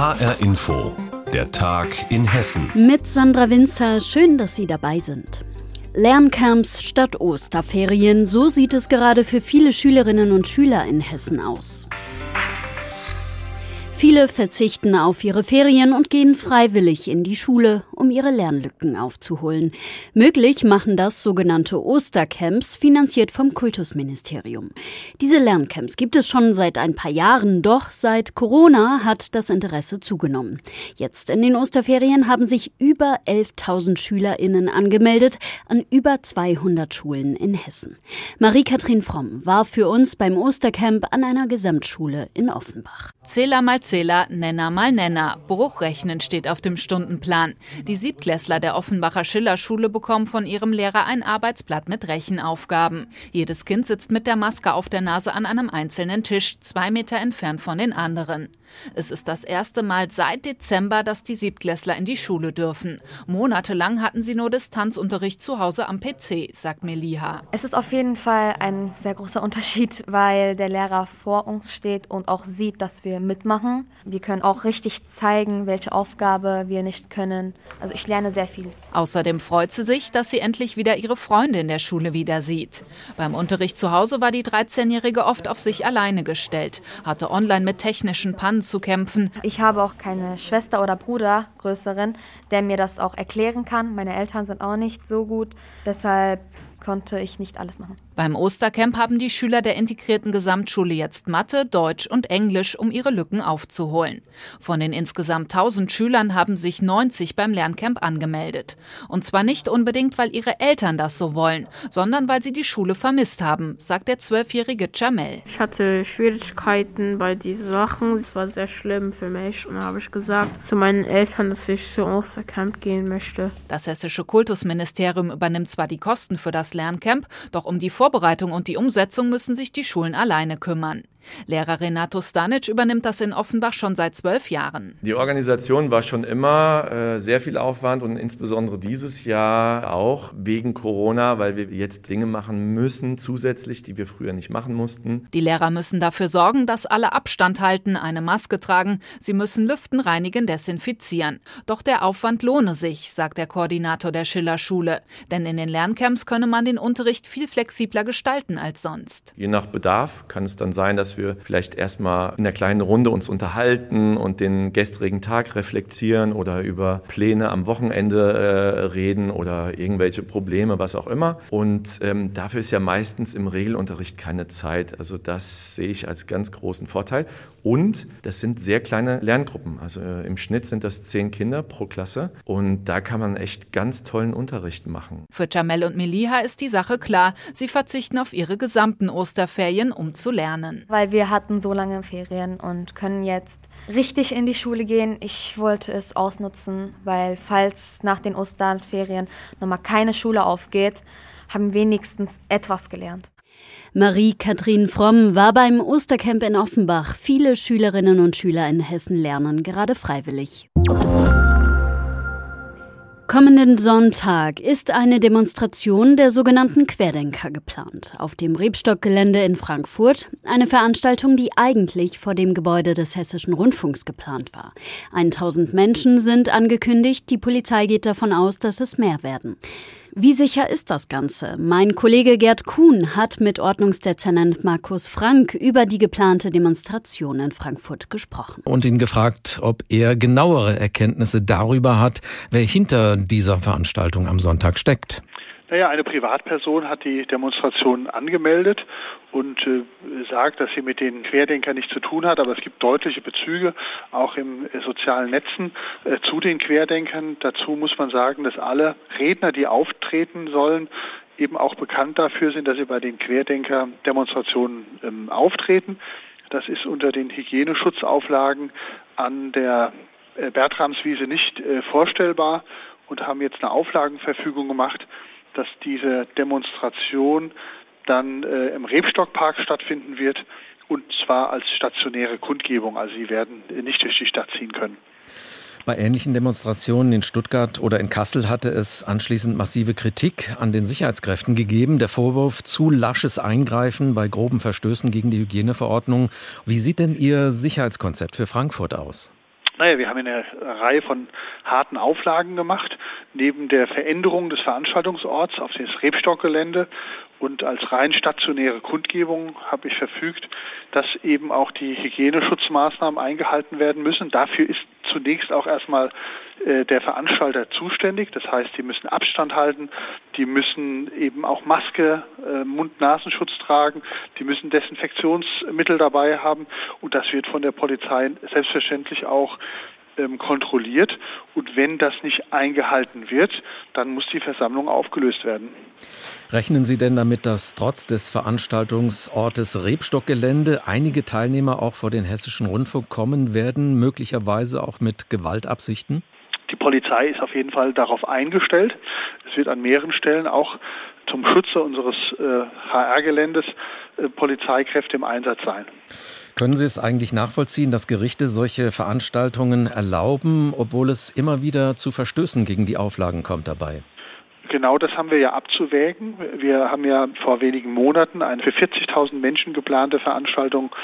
HR Info, der Tag in Hessen. Mit Sandra Winzer, schön, dass Sie dabei sind. Lerncamps statt Osterferien, so sieht es gerade für viele Schülerinnen und Schüler in Hessen aus. Viele verzichten auf ihre Ferien und gehen freiwillig in die Schule, um ihre Lernlücken aufzuholen. Möglich machen das sogenannte Ostercamps, finanziert vom Kultusministerium. Diese Lerncamps gibt es schon seit ein paar Jahren, doch seit Corona hat das Interesse zugenommen. Jetzt in den Osterferien haben sich über 11.000 SchülerInnen angemeldet an über 200 Schulen in Hessen. Marie-Kathrin Fromm war für uns beim Ostercamp an einer Gesamtschule in Offenbach. Zähler mal Zähler, Nenner mal Nenner. Bruchrechnen steht auf dem Stundenplan. Die Siebtklässler der Offenbacher Schillerschule bekommen von ihrem Lehrer ein Arbeitsblatt mit Rechenaufgaben. Jedes Kind sitzt mit der Maske auf der Nase an einem einzelnen Tisch, zwei Meter entfernt von den anderen. Es ist das erste Mal seit Dezember, dass die Siebtklässler in die Schule dürfen. Monatelang hatten sie nur Distanzunterricht zu Hause am PC, sagt Meliha. Es ist auf jeden Fall ein sehr großer Unterschied, weil der Lehrer vor uns steht und auch sieht, dass wir mitmachen wir können auch richtig zeigen, welche Aufgabe wir nicht können. Also ich lerne sehr viel. Außerdem freut sie sich, dass sie endlich wieder ihre Freunde in der Schule wieder sieht. Beim Unterricht zu Hause war die 13-Jährige oft auf sich alleine gestellt, hatte online mit technischen Pannen zu kämpfen. Ich habe auch keine Schwester oder Bruder, größeren, der mir das auch erklären kann. Meine Eltern sind auch nicht so gut. Deshalb konnte ich nicht alles machen. Beim Ostercamp haben die Schüler der integrierten Gesamtschule jetzt Mathe, Deutsch und Englisch, um ihre Lücken aufzuholen. Von den insgesamt 1000 Schülern haben sich 90 beim Lerncamp angemeldet. Und zwar nicht unbedingt, weil ihre Eltern das so wollen, sondern weil sie die Schule vermisst haben, sagt der zwölfjährige Jamel. Ich hatte Schwierigkeiten bei diesen Sachen. Es war sehr schlimm für mich. Und da habe ich gesagt zu meinen Eltern, dass ich zum Ostercamp gehen möchte. Das hessische Kultusministerium übernimmt zwar die Kosten für das Lerncamp, doch um die Vor Vorbereitung und die Umsetzung müssen sich die Schulen alleine kümmern. Lehrer Renato Stanic übernimmt das in Offenbach schon seit zwölf Jahren. Die Organisation war schon immer äh, sehr viel Aufwand und insbesondere dieses Jahr auch wegen Corona, weil wir jetzt Dinge machen müssen zusätzlich, die wir früher nicht machen mussten. Die Lehrer müssen dafür sorgen, dass alle Abstand halten, eine Maske tragen. Sie müssen lüften, reinigen, desinfizieren. Doch der Aufwand lohne sich, sagt der Koordinator der Schillerschule. Denn in den Lerncamps könne man den Unterricht viel flexibler gestalten als sonst. Je nach Bedarf kann es dann sein, dass dass wir vielleicht erstmal in einer kleinen Runde uns unterhalten und den gestrigen Tag reflektieren oder über Pläne am Wochenende äh, reden oder irgendwelche Probleme, was auch immer. Und ähm, dafür ist ja meistens im Regelunterricht keine Zeit. Also das sehe ich als ganz großen Vorteil. Und das sind sehr kleine Lerngruppen. Also äh, im Schnitt sind das zehn Kinder pro Klasse. Und da kann man echt ganz tollen Unterricht machen. Für Jamel und Meliha ist die Sache klar. Sie verzichten auf ihre gesamten Osterferien, um zu lernen. Weil wir hatten so lange Ferien und können jetzt richtig in die Schule gehen. Ich wollte es ausnutzen, weil falls nach den Osterferien nochmal keine Schule aufgeht, haben wenigstens etwas gelernt. Marie-Kathrin Fromm war beim Ostercamp in Offenbach. Viele Schülerinnen und Schüler in Hessen lernen gerade freiwillig. Kommenden Sonntag ist eine Demonstration der sogenannten Querdenker geplant. Auf dem Rebstockgelände in Frankfurt. Eine Veranstaltung, die eigentlich vor dem Gebäude des Hessischen Rundfunks geplant war. 1000 Menschen sind angekündigt. Die Polizei geht davon aus, dass es mehr werden. Wie sicher ist das Ganze? Mein Kollege Gerd Kuhn hat mit Ordnungsdezernent Markus Frank über die geplante Demonstration in Frankfurt gesprochen. Und ihn gefragt, ob er genauere Erkenntnisse darüber hat, wer hinter dieser Veranstaltung am Sonntag steckt. Naja, eine Privatperson hat die Demonstration angemeldet und äh, sagt, dass sie mit den Querdenkern nichts zu tun hat, aber es gibt deutliche Bezüge auch im äh, sozialen Netzen äh, zu den Querdenkern. Dazu muss man sagen, dass alle Redner, die auftreten sollen, eben auch bekannt dafür sind, dass sie bei den Querdenker-Demonstrationen ähm, auftreten. Das ist unter den Hygieneschutzauflagen an der äh, Bertramswiese nicht äh, vorstellbar und haben jetzt eine Auflagenverfügung gemacht, dass diese Demonstration dann äh, im Rebstockpark stattfinden wird und zwar als stationäre Kundgebung. Also sie werden nicht durch die Stadt ziehen können. Bei ähnlichen Demonstrationen in Stuttgart oder in Kassel hatte es anschließend massive Kritik an den Sicherheitskräften gegeben. Der Vorwurf zu lasches Eingreifen bei groben Verstößen gegen die Hygieneverordnung. Wie sieht denn Ihr Sicherheitskonzept für Frankfurt aus? Naja, wir haben eine Reihe von harten Auflagen gemacht. Neben der Veränderung des Veranstaltungsorts auf das Rebstockgelände und als rein stationäre Kundgebung habe ich verfügt, dass eben auch die Hygieneschutzmaßnahmen eingehalten werden müssen. Dafür ist zunächst auch erstmal äh, der Veranstalter zuständig. Das heißt, die müssen Abstand halten, die müssen eben auch Maske, äh, Mund-Nasenschutz tragen, die müssen Desinfektionsmittel dabei haben und das wird von der Polizei selbstverständlich auch kontrolliert. Und wenn das nicht eingehalten wird, dann muss die Versammlung aufgelöst werden. Rechnen Sie denn damit, dass trotz des Veranstaltungsortes Rebstockgelände einige Teilnehmer auch vor den Hessischen Rundfunk kommen werden, möglicherweise auch mit Gewaltabsichten? Die Polizei ist auf jeden Fall darauf eingestellt. Es wird an mehreren Stellen auch zum Schutze unseres äh, HR-Geländes äh, Polizeikräfte im Einsatz sein. Können Sie es eigentlich nachvollziehen, dass Gerichte solche Veranstaltungen erlauben, obwohl es immer wieder zu Verstößen gegen die Auflagen kommt dabei? Genau das haben wir ja abzuwägen. Wir haben ja vor wenigen Monaten eine für 40.000 Menschen geplante Veranstaltung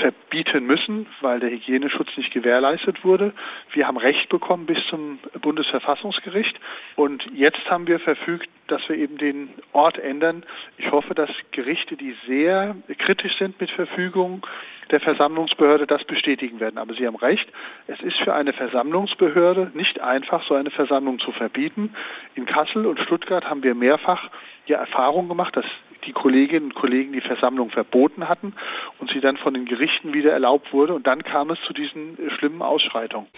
verbieten müssen, weil der Hygieneschutz nicht gewährleistet wurde. Wir haben Recht bekommen bis zum Bundesverfassungsgericht und jetzt haben wir verfügt, dass wir eben den Ort ändern. Ich hoffe, dass Gerichte, die sehr kritisch sind mit Verfügung, der Versammlungsbehörde das bestätigen werden. Aber Sie haben recht, es ist für eine Versammlungsbehörde nicht einfach, so eine Versammlung zu verbieten. In Kassel und Stuttgart haben wir mehrfach ja Erfahrung gemacht, dass die Kolleginnen und Kollegen die Versammlung verboten hatten und sie dann von den Gerichten wieder erlaubt wurde. Und dann kam es zu diesen schlimmen Ausschreitungen.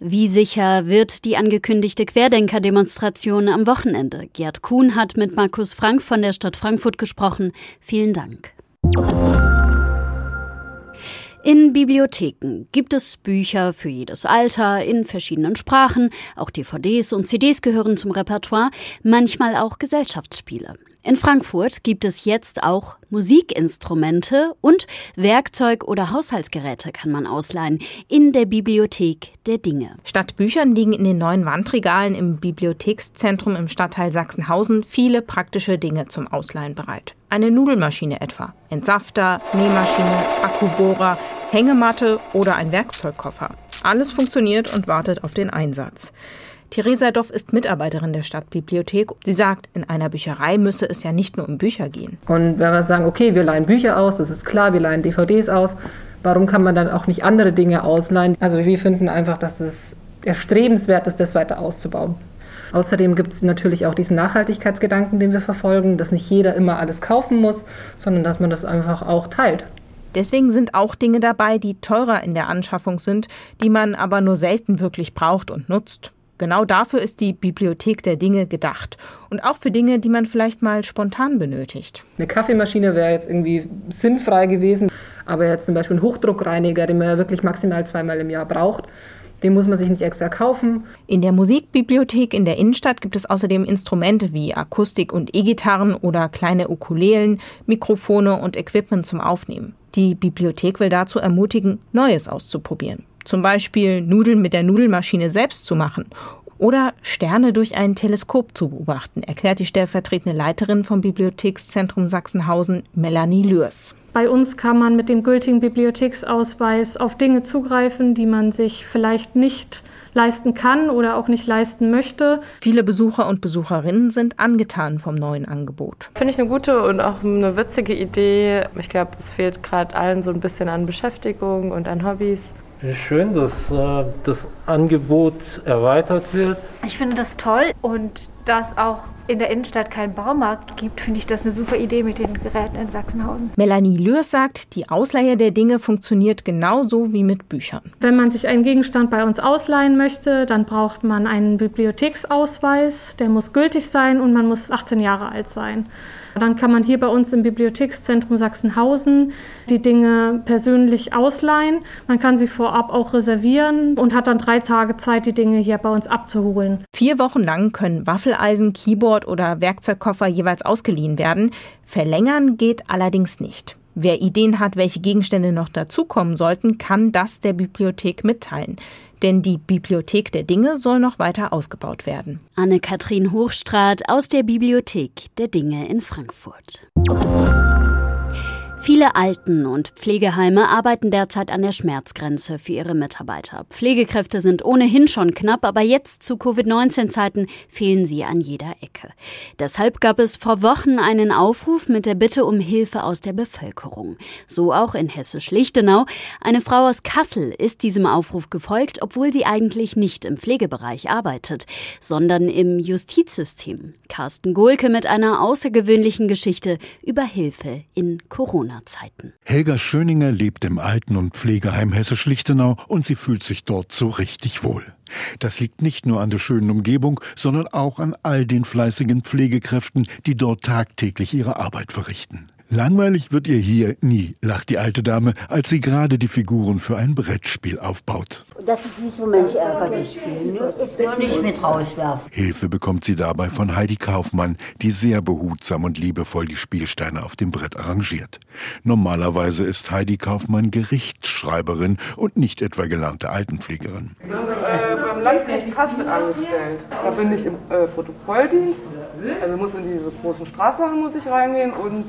Wie sicher wird die angekündigte Querdenker-Demonstration am Wochenende? Gerd Kuhn hat mit Markus Frank von der Stadt Frankfurt gesprochen. Vielen Dank. In Bibliotheken gibt es Bücher für jedes Alter in verschiedenen Sprachen, auch DVDs und CDs gehören zum Repertoire, manchmal auch Gesellschaftsspiele. In Frankfurt gibt es jetzt auch Musikinstrumente und Werkzeug oder Haushaltsgeräte kann man ausleihen in der Bibliothek der Dinge. Statt Büchern liegen in den neuen Wandregalen im Bibliothekszentrum im Stadtteil Sachsenhausen viele praktische Dinge zum Ausleihen bereit. Eine Nudelmaschine etwa, Entsafter, Nähmaschine, Akkubohrer, Hängematte oder ein Werkzeugkoffer. Alles funktioniert und wartet auf den Einsatz. Theresa Doff ist Mitarbeiterin der Stadtbibliothek. Sie sagt, in einer Bücherei müsse es ja nicht nur um Bücher gehen. Und wenn wir sagen, okay, wir leihen Bücher aus, das ist klar, wir leihen DVDs aus, warum kann man dann auch nicht andere Dinge ausleihen? Also wir finden einfach, dass es erstrebenswert ist, das weiter auszubauen. Außerdem gibt es natürlich auch diesen Nachhaltigkeitsgedanken, den wir verfolgen, dass nicht jeder immer alles kaufen muss, sondern dass man das einfach auch teilt. Deswegen sind auch Dinge dabei, die teurer in der Anschaffung sind, die man aber nur selten wirklich braucht und nutzt. Genau dafür ist die Bibliothek der Dinge gedacht. Und auch für Dinge, die man vielleicht mal spontan benötigt. Eine Kaffeemaschine wäre jetzt irgendwie sinnfrei gewesen. Aber jetzt zum Beispiel ein Hochdruckreiniger, den man ja wirklich maximal zweimal im Jahr braucht, den muss man sich nicht extra kaufen. In der Musikbibliothek in der Innenstadt gibt es außerdem Instrumente wie Akustik- und E-Gitarren oder kleine Ukulelen, Mikrofone und Equipment zum Aufnehmen. Die Bibliothek will dazu ermutigen, Neues auszuprobieren. Zum Beispiel Nudeln mit der Nudelmaschine selbst zu machen oder Sterne durch ein Teleskop zu beobachten, erklärt die stellvertretende Leiterin vom Bibliothekszentrum Sachsenhausen, Melanie Lürs. Bei uns kann man mit dem gültigen Bibliotheksausweis auf Dinge zugreifen, die man sich vielleicht nicht leisten kann oder auch nicht leisten möchte. Viele Besucher und Besucherinnen sind angetan vom neuen Angebot. Finde ich eine gute und auch eine witzige Idee. Ich glaube, es fehlt gerade allen so ein bisschen an Beschäftigung und an Hobbys schön, dass äh, das Angebot erweitert wird. Ich finde das toll und dass auch in der Innenstadt keinen Baumarkt gibt, finde ich das eine super Idee mit den Geräten in Sachsenhausen. Melanie Lürs sagt, die Ausleihe der Dinge funktioniert genauso wie mit Büchern. Wenn man sich einen Gegenstand bei uns ausleihen möchte, dann braucht man einen Bibliotheksausweis, der muss gültig sein und man muss 18 Jahre alt sein. Dann kann man hier bei uns im Bibliothekszentrum Sachsenhausen die Dinge persönlich ausleihen. Man kann sie vorab auch reservieren und hat dann drei Tage Zeit, die Dinge hier bei uns abzuholen. Vier Wochen lang können Waffeleisen, Keyboard oder Werkzeugkoffer jeweils ausgeliehen werden. Verlängern geht allerdings nicht. Wer Ideen hat, welche Gegenstände noch dazukommen sollten, kann das der Bibliothek mitteilen denn die Bibliothek der Dinge soll noch weiter ausgebaut werden. Anne-Kathrin Hochstraat aus der Bibliothek der Dinge in Frankfurt. Viele Alten- und Pflegeheime arbeiten derzeit an der Schmerzgrenze für ihre Mitarbeiter. Pflegekräfte sind ohnehin schon knapp, aber jetzt zu Covid-19-Zeiten fehlen sie an jeder Ecke. Deshalb gab es vor Wochen einen Aufruf mit der Bitte um Hilfe aus der Bevölkerung. So auch in Hessisch-Lichtenau. Eine Frau aus Kassel ist diesem Aufruf gefolgt, obwohl sie eigentlich nicht im Pflegebereich arbeitet, sondern im Justizsystem. Carsten Gohlke mit einer außergewöhnlichen Geschichte über Hilfe in Corona. Corona-Zeiten. Helga Schöninger lebt im Alten- und Pflegeheim Hessisch-Lichtenau und sie fühlt sich dort so richtig wohl. Das liegt nicht nur an der schönen Umgebung, sondern auch an all den fleißigen Pflegekräften, die dort tagtäglich ihre Arbeit verrichten. Langweilig wird ihr hier nie, lacht die alte Dame, als sie gerade die Figuren für ein Brettspiel aufbaut. Das ist wie so Mensch ärgerlich spielen, ist nur nicht mit rauswerfen. Hilfe bekommt sie dabei von Heidi Kaufmann, die sehr behutsam und liebevoll die Spielsteine auf dem Brett arrangiert. Normalerweise ist Heidi Kaufmann Gerichtsschreiberin und nicht etwa gelernte Altenpflegerin. Ich bin äh, beim Landgericht Kassel angestellt. Da bin ich im äh, Protokolldienst also muss in diese großen Straßsachen muss ich reingehen und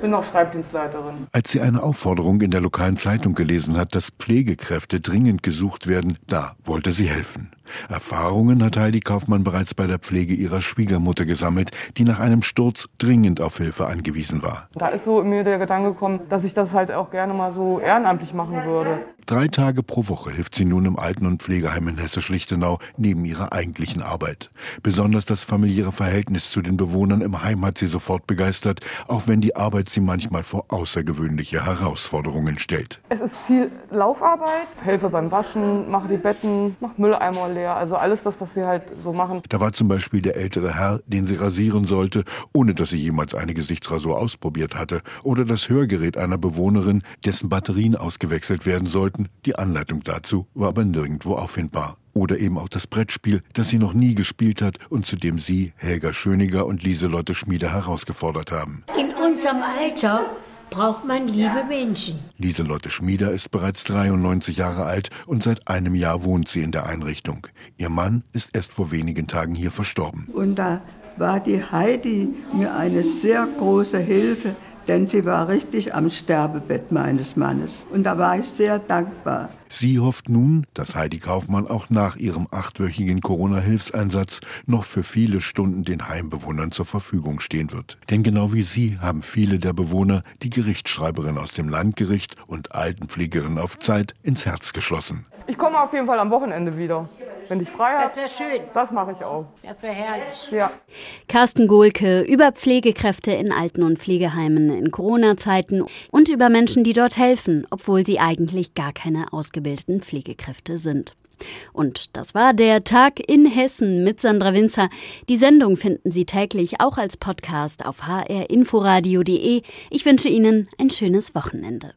bin noch Schreibdienstleiterin. Als sie eine Aufforderung in der lokalen Zeitung gelesen hat, dass Pflegekräfte dringend gesucht werden, da wollte sie helfen. Erfahrungen hat Heidi Kaufmann bereits bei der Pflege ihrer Schwiegermutter gesammelt, die nach einem Sturz dringend auf Hilfe angewiesen war. Da ist so in mir der Gedanke gekommen, dass ich das halt auch gerne mal so ehrenamtlich machen würde. Drei Tage pro Woche hilft sie nun im Alten- und Pflegeheim in Hessisch-Lichtenau neben ihrer eigentlichen Arbeit. Besonders das familiäre Verhältnis zu den Bewohnern im Heim hat sie sofort begeistert, auch wenn die Arbeit sie manchmal vor außergewöhnliche Herausforderungen stellt. Es ist viel Laufarbeit, helfe beim Waschen, mache die Betten, mache Mülleimer leer, also alles das, was sie halt so machen. Da war zum Beispiel der ältere Herr, den sie rasieren sollte, ohne dass sie jemals eine Gesichtsrasur ausprobiert hatte, oder das Hörgerät einer Bewohnerin, dessen Batterien ausgewechselt werden sollten. Die Anleitung dazu war aber nirgendwo auffindbar. Oder eben auch das Brettspiel, das sie noch nie gespielt hat und zu dem sie, Helga Schöniger und Lieselotte Schmiede herausgefordert haben. In unserem Alter braucht man liebe Menschen. Lieselotte Schmieder ist bereits 93 Jahre alt und seit einem Jahr wohnt sie in der Einrichtung. Ihr Mann ist erst vor wenigen Tagen hier verstorben. Und da war die Heidi mir eine sehr große Hilfe, denn sie war richtig am Sterbebett meines Mannes. Und da war ich sehr dankbar. Sie hofft nun, dass Heidi Kaufmann auch nach ihrem achtwöchigen Corona-Hilfseinsatz noch für viele Stunden den Heimbewohnern zur Verfügung stehen wird. Denn genau wie sie haben viele der Bewohner die Gerichtsschreiberin aus dem Landgericht und Altenpflegerin auf Zeit ins Herz geschlossen. Ich komme auf jeden Fall am Wochenende wieder. Wenn ich frei habe. Das wäre schön. Das mache ich auch. Das wäre herrlich. Ja. Carsten Gohlke über Pflegekräfte in Alten- und Pflegeheimen in Corona-Zeiten und über Menschen, die dort helfen, obwohl sie eigentlich gar keine ausgebildeten Pflegekräfte sind. Und das war der Tag in Hessen mit Sandra Winzer. Die Sendung finden Sie täglich auch als Podcast auf hrinforadio.de. Ich wünsche Ihnen ein schönes Wochenende.